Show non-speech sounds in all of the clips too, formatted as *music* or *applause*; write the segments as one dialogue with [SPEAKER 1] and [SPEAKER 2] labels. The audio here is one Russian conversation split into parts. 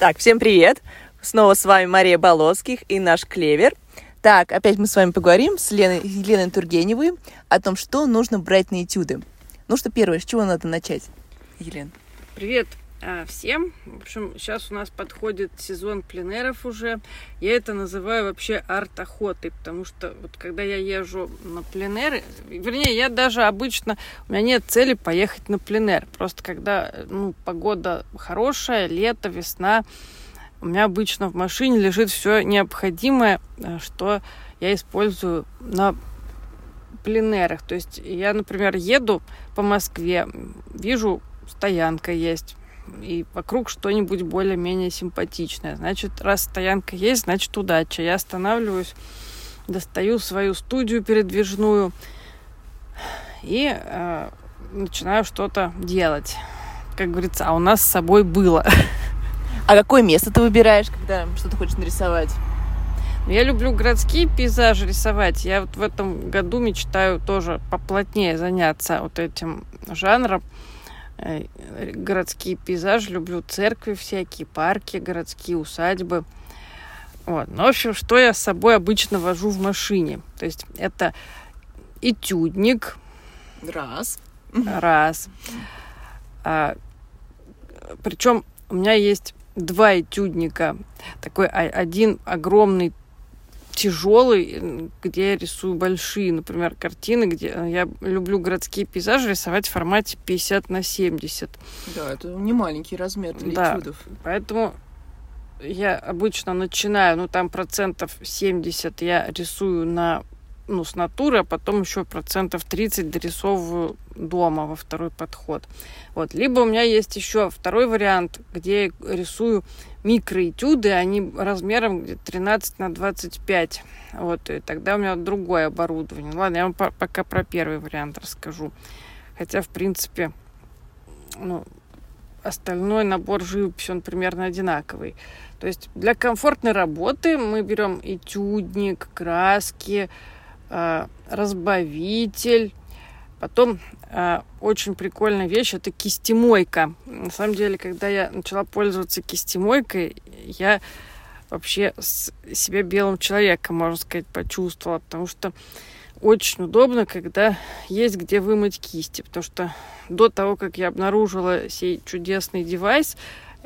[SPEAKER 1] Так, всем привет! Снова с вами Мария Болоцких и наш Клевер. Так, опять мы с вами поговорим с Леной, Еленой Тургеневой о том, что нужно брать на этюды. Ну что, первое, с чего надо начать, Елена?
[SPEAKER 2] Привет всем. В общем, сейчас у нас подходит сезон пленеров уже. Я это называю вообще арт-охотой, потому что вот когда я езжу на пленеры, вернее, я даже обычно, у меня нет цели поехать на пленер. Просто когда ну, погода хорошая, лето, весна, у меня обычно в машине лежит все необходимое, э, что я использую на пленерах. То есть я, например, еду по Москве, вижу, стоянка есть, и вокруг что-нибудь более-менее симпатичное. Значит, раз стоянка есть, значит удача. Я останавливаюсь, достаю свою студию передвижную и э, начинаю что-то делать. Как говорится, а у нас с собой было. *laughs*
[SPEAKER 1] А какое место ты выбираешь, когда что-то хочешь нарисовать?
[SPEAKER 2] Я люблю городские пейзажи рисовать. Я вот в этом году мечтаю тоже поплотнее заняться вот этим жанром. Э, городские пейзажи, люблю церкви всякие, парки, городские усадьбы. Вот. Ну, в общем, что я с собой обычно вожу в машине? То есть это этюдник.
[SPEAKER 1] Раз.
[SPEAKER 2] Раз. А, причем у меня есть два этюдника. Такой один огромный тяжелый, где я рисую большие, например, картины, где э, я люблю городские пейзажи рисовать в формате 50 на 70.
[SPEAKER 1] Да, это не маленький размер для
[SPEAKER 2] да,
[SPEAKER 1] этюдов.
[SPEAKER 2] Поэтому я обычно начинаю, ну там процентов 70 я рисую на ну, с натуры, а потом еще процентов 30 дорисовываю дома во второй подход. Вот. Либо у меня есть еще второй вариант, где я рисую микроэтюды, они размером 13 на 25. Вот, и тогда у меня другое оборудование. Ладно, я вам пока про первый вариант расскажу. Хотя, в принципе, ну, остальной набор живописи, он примерно одинаковый. То есть для комфортной работы мы берем этюдник, краски, э, разбавитель, Потом очень прикольная вещь это кистемойка. На самом деле, когда я начала пользоваться кистемойкой, я вообще себя белым человеком, можно сказать, почувствовала, потому что очень удобно, когда есть где вымыть кисти, потому что до того, как я обнаружила сей чудесный девайс,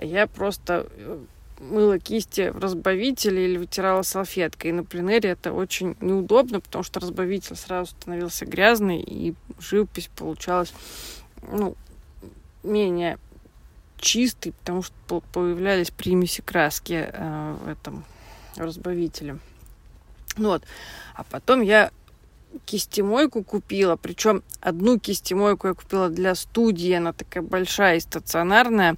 [SPEAKER 2] я просто э, мыла кисти в разбавителе или вытирала салфеткой. И на пленере это очень неудобно, потому что разбавитель сразу становился грязный, и живопись получалась ну, менее чистый, потому что появлялись примеси краски э, в этом разбавителе. Ну вот. А потом я кистемойку купила, причем одну кистемойку я купила для студии, она такая большая и стационарная,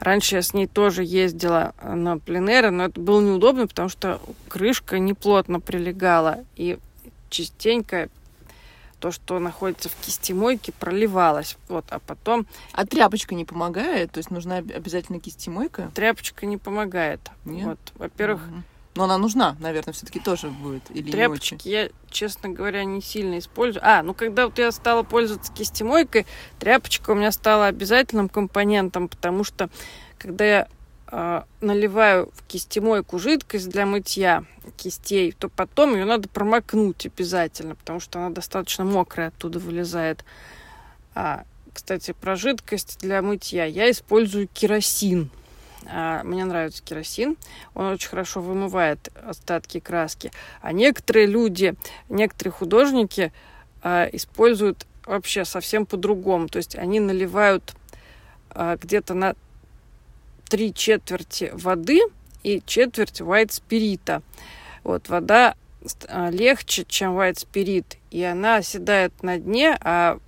[SPEAKER 2] Раньше я с ней тоже ездила на пленеры, но это было неудобно, потому что крышка неплотно прилегала. И частенько то, что находится в кистемойке, проливалось. Вот, а потом...
[SPEAKER 1] А тряпочка не помогает? То есть нужна обязательно кистемойка?
[SPEAKER 2] Тряпочка не помогает. Нет? Вот, во-первых... Угу.
[SPEAKER 1] Но она нужна, наверное, все-таки тоже будет. Или
[SPEAKER 2] Тряпочки я, честно говоря, не сильно использую. А, ну когда вот я стала пользоваться кистемойкой, тряпочка у меня стала обязательным компонентом, потому что когда я э, наливаю в кистемойку жидкость для мытья кистей, то потом ее надо промокнуть обязательно, потому что она достаточно мокрая оттуда вылезает. А, кстати, про жидкость для мытья я использую керосин. А, мне нравится керосин. Он очень хорошо вымывает остатки краски. А некоторые люди, некоторые художники а, используют вообще совсем по-другому. То есть они наливают а, где-то на три четверти воды и четверть white спирита. Вот вода легче, чем white спирит, и она оседает на дне, а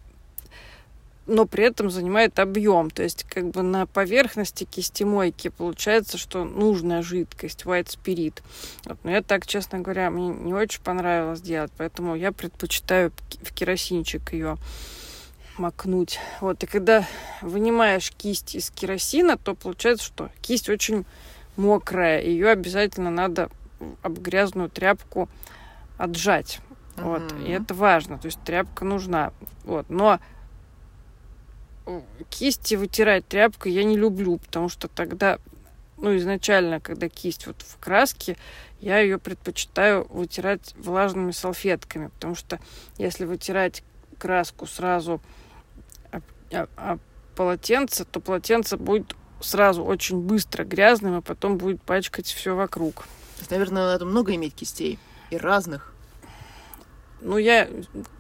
[SPEAKER 2] но при этом занимает объем. То есть как бы на поверхности кистемойки получается, что нужная жидкость, white spirit. Вот. Но я так, честно говоря, мне не очень понравилось делать, поэтому я предпочитаю в керосинчик ее макнуть. Вот, и когда вынимаешь кисть из керосина, то получается, что кисть очень мокрая. Ее обязательно надо об грязную тряпку отжать. Mm-hmm. Вот, и это важно. То есть тряпка нужна. Вот, но кисти вытирать тряпкой я не люблю, потому что тогда ну, изначально, когда кисть вот в краске, я ее предпочитаю вытирать влажными салфетками, потому что если вытирать краску сразу об полотенце, то полотенце будет сразу очень быстро грязным, а потом будет пачкать все вокруг.
[SPEAKER 1] Наверное, надо много иметь кистей и разных.
[SPEAKER 2] Ну, я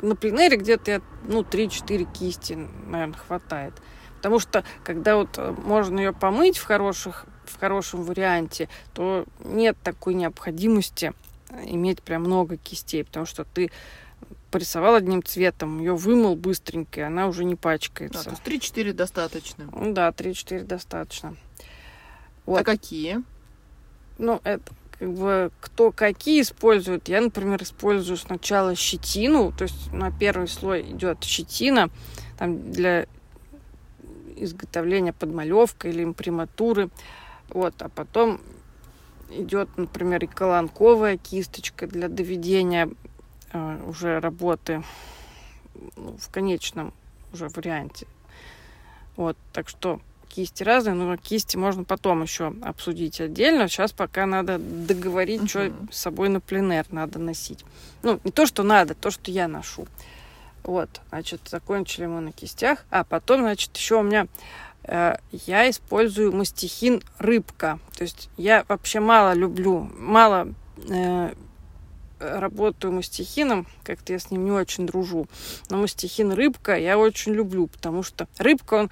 [SPEAKER 2] на пленере где-то, ну, 3-4 кисти, наверное, хватает. Потому что, когда вот э, можно ее помыть в, хороших, в хорошем варианте, то нет такой необходимости иметь прям много кистей, потому что ты порисовал одним цветом, ее вымыл быстренько, и она уже не пачкается. Да,
[SPEAKER 1] то есть 3-4 достаточно.
[SPEAKER 2] Ну да, 3-4 достаточно.
[SPEAKER 1] Вот. А какие?
[SPEAKER 2] Ну, это как бы кто какие использует. Я, например, использую сначала щетину, то есть на первый слой идет щетина, там для изготовления подмалевка или имприматуры. Вот, а потом идет, например, и колонковая кисточка для доведения э, уже работы ну, в конечном уже варианте. Вот, так что кисти разные, но кисти можно потом еще обсудить отдельно. Сейчас пока надо договорить, uh-huh. что с собой на пленер надо носить. Ну, не то, что надо, то, что я ношу. Вот, значит, закончили мы на кистях. А потом, значит, еще у меня э, я использую мастихин рыбка. То есть я вообще мало люблю, мало э, работаю мастихином, как-то я с ним не очень дружу. Но мастихин рыбка я очень люблю, потому что рыбка, он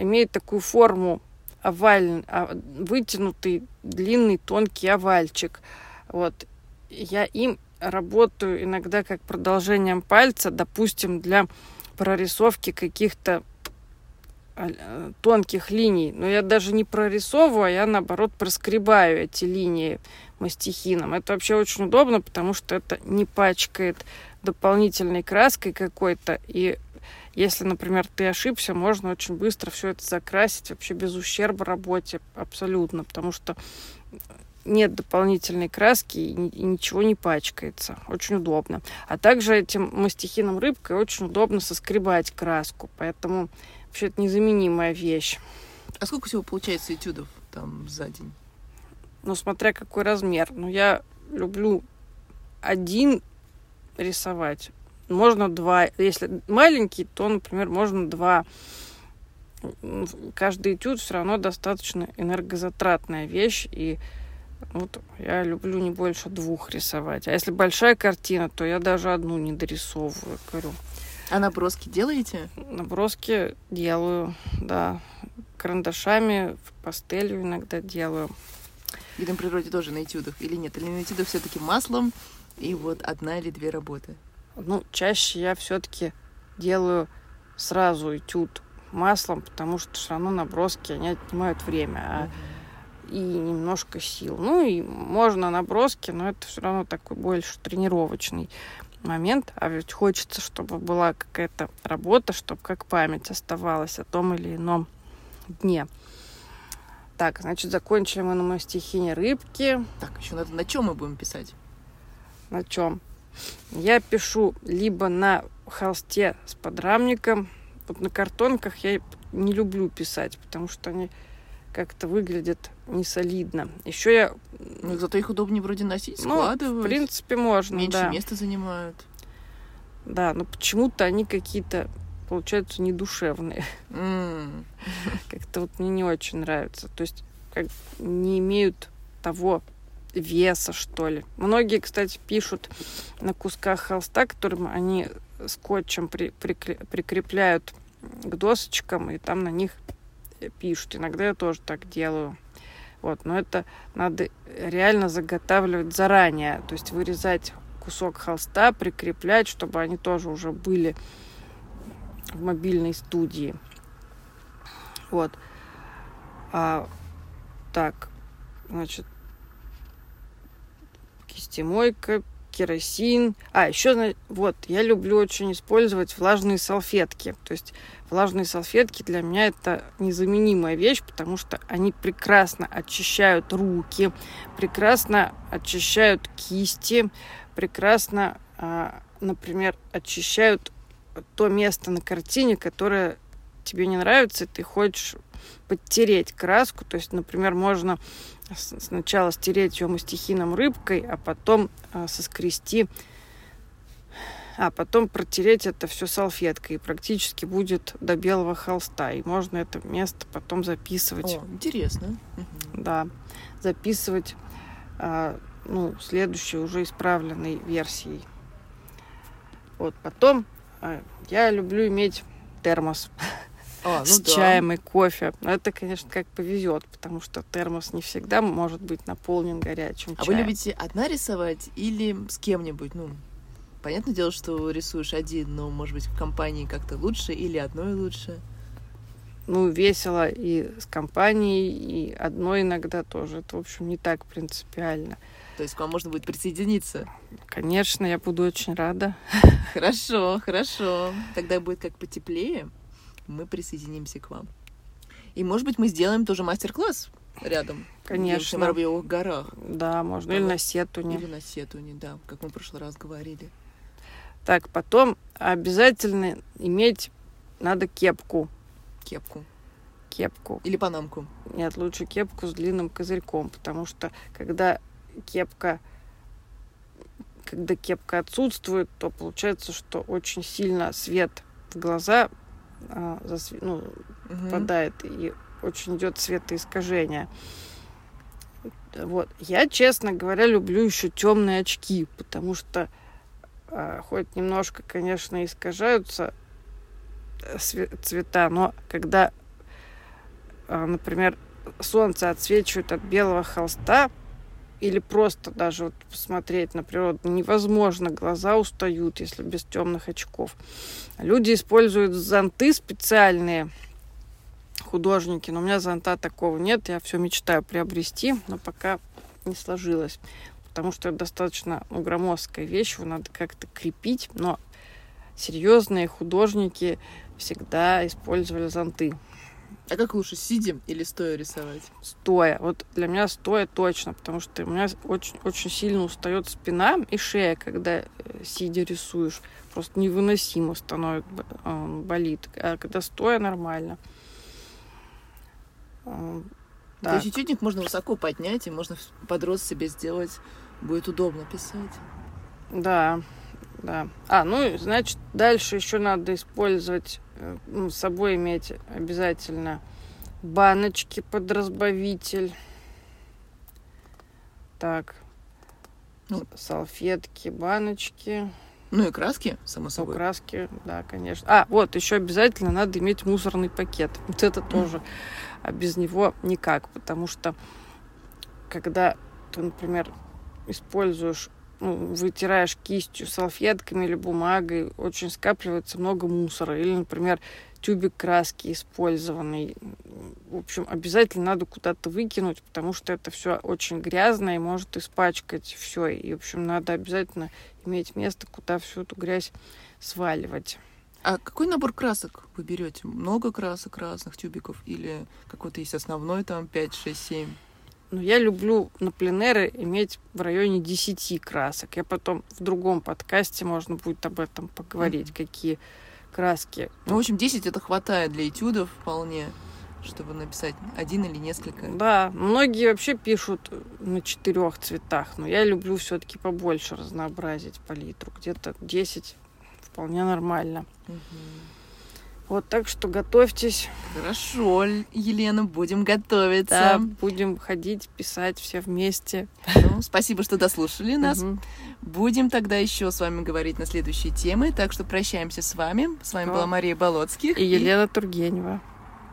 [SPEAKER 2] имеет такую форму овальный, а, вытянутый, длинный, тонкий овальчик. Вот. Я им работаю иногда как продолжением пальца, допустим, для прорисовки каких-то а, тонких линий. Но я даже не прорисовываю, а я, наоборот, проскребаю эти линии мастихином. Это вообще очень удобно, потому что это не пачкает дополнительной краской какой-то, и если, например, ты ошибся, можно очень быстро все это закрасить вообще без ущерба работе абсолютно, потому что нет дополнительной краски и ничего не пачкается. Очень удобно. А также этим мастихином рыбкой очень удобно соскребать краску, поэтому вообще это незаменимая вещь.
[SPEAKER 1] А сколько всего получается этюдов там за день?
[SPEAKER 2] Ну, смотря какой размер. Ну, я люблю один рисовать, можно два. Если маленький, то, например, можно два. Каждый этюд все равно достаточно энергозатратная вещь, и вот я люблю не больше двух рисовать. А если большая картина, то я даже одну не дорисовываю, говорю.
[SPEAKER 1] А наброски делаете?
[SPEAKER 2] Наброски делаю, да. Карандашами, пастелью иногда делаю.
[SPEAKER 1] И на природе тоже на этюдах или нет? Или на этюдах все-таки маслом и вот одна или две работы?
[SPEAKER 2] Ну, чаще я все-таки делаю сразу этюд маслом, потому что все равно наброски, они отнимают время. А и немножко сил. Ну и можно наброски, но это все равно такой больше тренировочный момент. А ведь хочется, чтобы была какая-то работа, чтобы как память оставалась о том или ином дне. Так, значит, закончили мы на мастихине рыбки.
[SPEAKER 1] Так, еще надо на чем мы будем писать?
[SPEAKER 2] На чем? Я пишу либо на холсте с подрамником. Вот на картонках я не люблю писать, потому что они как-то выглядят не солидно. Еще я...
[SPEAKER 1] Ну, зато их удобнее вроде носить, складывать.
[SPEAKER 2] Ну, в принципе, можно,
[SPEAKER 1] Меньше
[SPEAKER 2] да.
[SPEAKER 1] места занимают.
[SPEAKER 2] Да, но почему-то они какие-то получаются недушевные.
[SPEAKER 1] Mm. *laughs*
[SPEAKER 2] Как-то вот мне не очень нравится. То есть как не имеют того веса, что ли. Многие, кстати, пишут на кусках холста, которым они скотчем при, прикре, прикрепляют к досочкам, и там на них пишут. Иногда я тоже так делаю. Вот, но это надо реально заготавливать заранее, то есть вырезать кусок холста, прикреплять, чтобы они тоже уже были в мобильной студии. Вот. А, так, значит, кистемойка, керосин. А, еще, вот, я люблю очень использовать влажные салфетки. То есть влажные салфетки для меня это незаменимая вещь, потому что они прекрасно очищают руки, прекрасно очищают кисти, прекрасно, а, например, очищают то место на картине, которое тебе не нравится, и ты хочешь подтереть краску. То есть, например, можно сначала стереть ее мастихином рыбкой, а потом а, соскрести, а потом протереть это все салфеткой. И практически будет до белого холста. И можно это место потом записывать.
[SPEAKER 1] О, интересно.
[SPEAKER 2] Да, записывать а, ну, следующей уже исправленной версией. Вот потом а, я люблю иметь термос *laughs*
[SPEAKER 1] А, ну
[SPEAKER 2] с
[SPEAKER 1] да.
[SPEAKER 2] чаем и кофе. Но это, конечно, как повезет, потому что термос не всегда может быть наполнен горячим
[SPEAKER 1] А
[SPEAKER 2] чаем.
[SPEAKER 1] вы любите одна рисовать или с кем-нибудь? Ну, понятное дело, что рисуешь один, но, может быть, в компании как-то лучше или одной лучше?
[SPEAKER 2] Ну, весело и с компанией, и одной иногда тоже. Это, в общем, не так принципиально.
[SPEAKER 1] То есть к вам можно будет присоединиться?
[SPEAKER 2] Конечно, я буду очень рада.
[SPEAKER 1] Хорошо, хорошо. Тогда будет как потеплее, мы присоединимся к вам. И, может быть, мы сделаем тоже мастер-класс рядом.
[SPEAKER 2] Конечно.
[SPEAKER 1] В Воробьевых горах.
[SPEAKER 2] Да, можно. Или на сетуне.
[SPEAKER 1] Или на Сетуне, да, как мы в прошлый раз говорили.
[SPEAKER 2] Так, потом обязательно иметь надо кепку.
[SPEAKER 1] Кепку.
[SPEAKER 2] Кепку.
[SPEAKER 1] Или панамку.
[SPEAKER 2] Нет, лучше кепку с длинным козырьком, потому что когда кепка когда кепка отсутствует, то получается, что очень сильно свет в глаза а, засве- ну,
[SPEAKER 1] Мгм.
[SPEAKER 2] попадает, и очень идет светоискажение. Вот. Я, честно говоря, люблю еще темные очки, потому что а, хоть немножко, конечно, искажаются э, цвета, но когда, а, например, солнце отсвечивает от белого холста, или просто даже вот посмотреть на природу, невозможно, глаза устают, если без темных очков. Люди используют зонты специальные, художники, но у меня зонта такого нет, я все мечтаю приобрести, но пока не сложилось, потому что это достаточно ну, громоздкая вещь, его надо как-то крепить, но серьезные художники всегда использовали зонты
[SPEAKER 1] А как лучше, сидя или стоя рисовать?
[SPEAKER 2] стоя. Вот для меня стоя точно, потому что у меня очень, очень сильно устает спина и шея, когда э, сидя рисуешь. Просто невыносимо становится, э, болит. А когда стоя нормально. Э,
[SPEAKER 1] То
[SPEAKER 2] Так,
[SPEAKER 1] есть этюдник можно высоко поднять, и можно под рост себе сделать. Будет удобно писать.
[SPEAKER 2] да, да. А, ну, значит, дальше еще надо использовать, с собой иметь обязательно баночки под разбавитель. Так,
[SPEAKER 1] Ну.
[SPEAKER 2] салфетки, баночки.
[SPEAKER 1] Ну и краски, само
[SPEAKER 2] Ну,
[SPEAKER 1] собой.
[SPEAKER 2] краски, да, конечно. А, вот, еще обязательно надо иметь мусорный пакет. *laughs* Вот это тоже. А без него никак, потому что когда ты, например, используешь, ну, вытираешь кистью, салфетками или бумагой, очень скапливается много мусора. Или, например, тюбик краски использованный. В общем, обязательно надо куда-то выкинуть, потому что это все очень грязно и может испачкать все. И, в общем, надо обязательно иметь место, куда всю эту грязь сваливать.
[SPEAKER 1] А какой набор красок вы берете? Много красок разных тюбиков? Или какой-то есть основной там 5, 6, 7?
[SPEAKER 2] Но я люблю на пленеры иметь в районе 10 красок. Я потом в другом подкасте можно будет об этом поговорить, какие краски.
[SPEAKER 1] Ну, в общем, 10 это хватает для этюдов вполне, чтобы написать один или несколько.
[SPEAKER 2] Да, многие вообще пишут на четырех цветах, но я люблю все-таки побольше разнообразить палитру. Где-то 10 вполне нормально.
[SPEAKER 1] Мгм.
[SPEAKER 2] Вот так что готовьтесь.
[SPEAKER 1] Хорошо, Елена, будем
[SPEAKER 2] Да,
[SPEAKER 1] готовиться.
[SPEAKER 2] будем ходить, писать все вместе.
[SPEAKER 1] Ну, спасибо, что дослушали нас.
[SPEAKER 2] Мгм.
[SPEAKER 1] Будем тогда еще с вами говорить на следующие темы. Так что прощаемся с вами. С вами
[SPEAKER 2] Да.
[SPEAKER 1] была Мария Болоцких.
[SPEAKER 2] И Елена Тургенева.